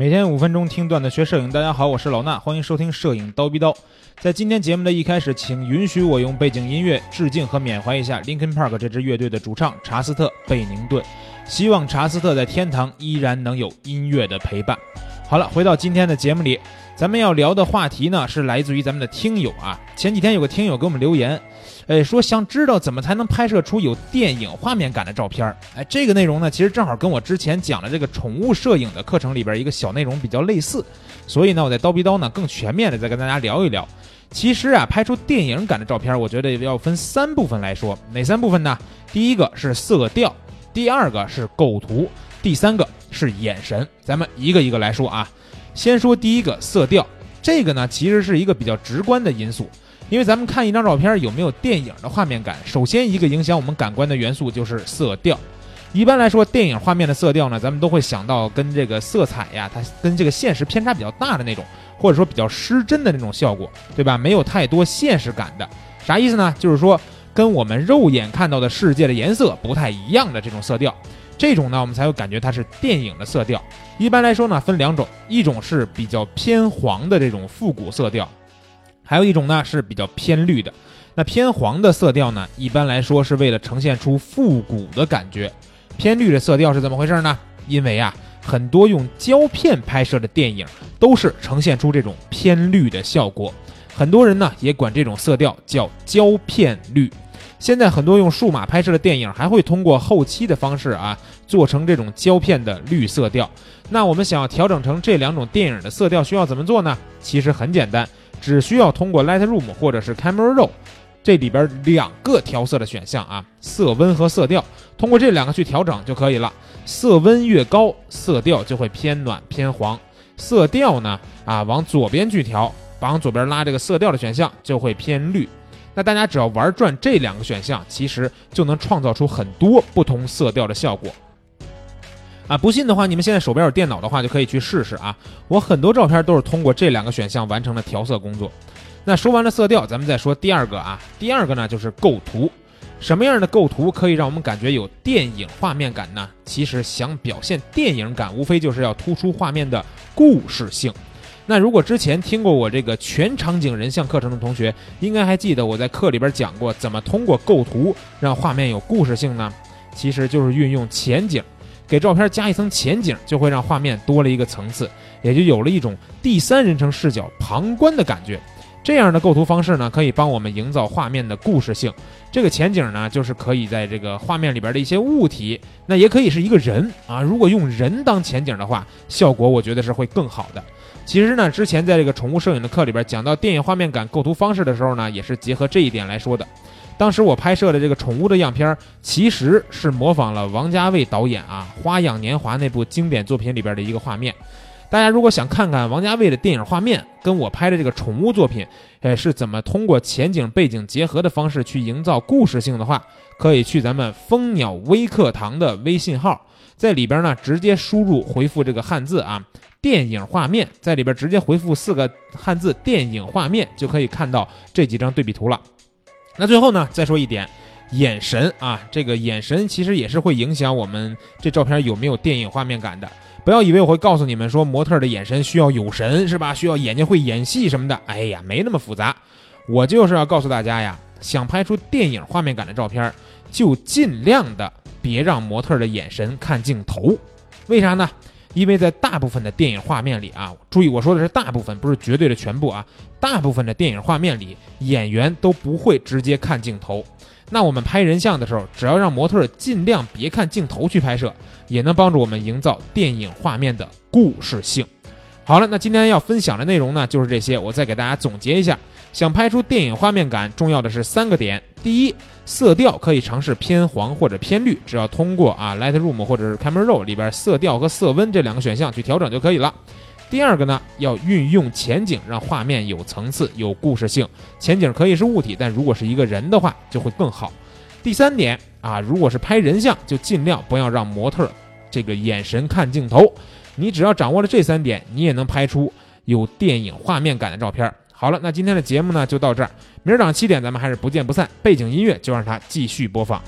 每天五分钟听段子学摄影，大家好，我是老衲，欢迎收听摄影刀逼刀。在今天节目的一开始，请允许我用背景音乐致敬和缅怀一下 Linkin Park 这支乐队的主唱查斯特·贝宁顿，希望查斯特在天堂依然能有音乐的陪伴。好了，回到今天的节目里，咱们要聊的话题呢是来自于咱们的听友啊。前几天有个听友给我们留言。哎，说想知道怎么才能拍摄出有电影画面感的照片儿。哎，这个内容呢，其实正好跟我之前讲的这个宠物摄影的课程里边一个小内容比较类似，所以呢，我在刀逼刀呢更全面的再跟大家聊一聊。其实啊，拍出电影感的照片，我觉得要分三部分来说。哪三部分呢？第一个是色调，第二个是构图，第三个是眼神。咱们一个一个来说啊。先说第一个色调，这个呢其实是一个比较直观的因素。因为咱们看一张照片有没有电影的画面感，首先一个影响我们感官的元素就是色调。一般来说，电影画面的色调呢，咱们都会想到跟这个色彩呀，它跟这个现实偏差比较大的那种，或者说比较失真的那种效果，对吧？没有太多现实感的，啥意思呢？就是说跟我们肉眼看到的世界的颜色不太一样的这种色调，这种呢，我们才会感觉它是电影的色调。一般来说呢，分两种，一种是比较偏黄的这种复古色调。还有一种呢是比较偏绿的，那偏黄的色调呢，一般来说是为了呈现出复古的感觉。偏绿的色调是怎么回事呢？因为啊，很多用胶片拍摄的电影都是呈现出这种偏绿的效果。很多人呢也管这种色调叫胶片绿。现在很多用数码拍摄的电影还会通过后期的方式啊，做成这种胶片的绿色调。那我们想要调整成这两种电影的色调，需要怎么做呢？其实很简单。只需要通过 Lightroom 或者是 Camera Raw 这里边两个调色的选项啊，色温和色调，通过这两个去调整就可以了。色温越高，色调就会偏暖偏黄；色调呢啊，往左边去调，往左边拉这个色调的选项就会偏绿。那大家只要玩转这两个选项，其实就能创造出很多不同色调的效果。啊，不信的话，你们现在手边有电脑的话，就可以去试试啊。我很多照片都是通过这两个选项完成了调色工作。那说完了色调，咱们再说第二个啊。第二个呢就是构图，什么样的构图可以让我们感觉有电影画面感呢？其实想表现电影感，无非就是要突出画面的故事性。那如果之前听过我这个全场景人像课程的同学，应该还记得我在课里边讲过，怎么通过构图让画面有故事性呢？其实就是运用前景。给照片加一层前景，就会让画面多了一个层次，也就有了一种第三人称视角旁观的感觉。这样的构图方式呢，可以帮我们营造画面的故事性。这个前景呢，就是可以在这个画面里边的一些物体，那也可以是一个人啊。如果用人当前景的话，效果我觉得是会更好的。其实呢，之前在这个宠物摄影的课里边讲到电影画面感构图方式的时候呢，也是结合这一点来说的。当时我拍摄的这个宠物的样片，其实是模仿了王家卫导演啊《花样年华》那部经典作品里边的一个画面。大家如果想看看王家卫的电影画面跟我拍的这个宠物作品，呃，是怎么通过前景背景结合的方式去营造故事性的话，可以去咱们蜂鸟微课堂的微信号，在里边呢直接输入回复这个汉字啊电影画面，在里边直接回复四个汉字电影画面，就可以看到这几张对比图了。那最后呢，再说一点，眼神啊，这个眼神其实也是会影响我们这照片有没有电影画面感的。不要以为我会告诉你们说模特的眼神需要有神是吧？需要眼睛会演戏什么的。哎呀，没那么复杂。我就是要告诉大家呀，想拍出电影画面感的照片，就尽量的别让模特的眼神看镜头。为啥呢？因为在大部分的电影画面里啊，注意我说的是大部分，不是绝对的全部啊。大部分的电影画面里，演员都不会直接看镜头。那我们拍人像的时候，只要让模特尽量别看镜头去拍摄，也能帮助我们营造电影画面的故事性。好了，那今天要分享的内容呢，就是这些。我再给大家总结一下。想拍出电影画面感，重要的是三个点。第一，色调可以尝试偏黄或者偏绿，只要通过啊 Lightroom 或者是 Camera Raw 里边色调和色温这两个选项去调整就可以了。第二个呢，要运用前景，让画面有层次、有故事性。前景可以是物体，但如果是一个人的话，就会更好。第三点啊，如果是拍人像，就尽量不要让模特这个眼神看镜头。你只要掌握了这三点，你也能拍出有电影画面感的照片。好了，那今天的节目呢就到这儿，明儿早上七点咱们还是不见不散。背景音乐就让它继续播放。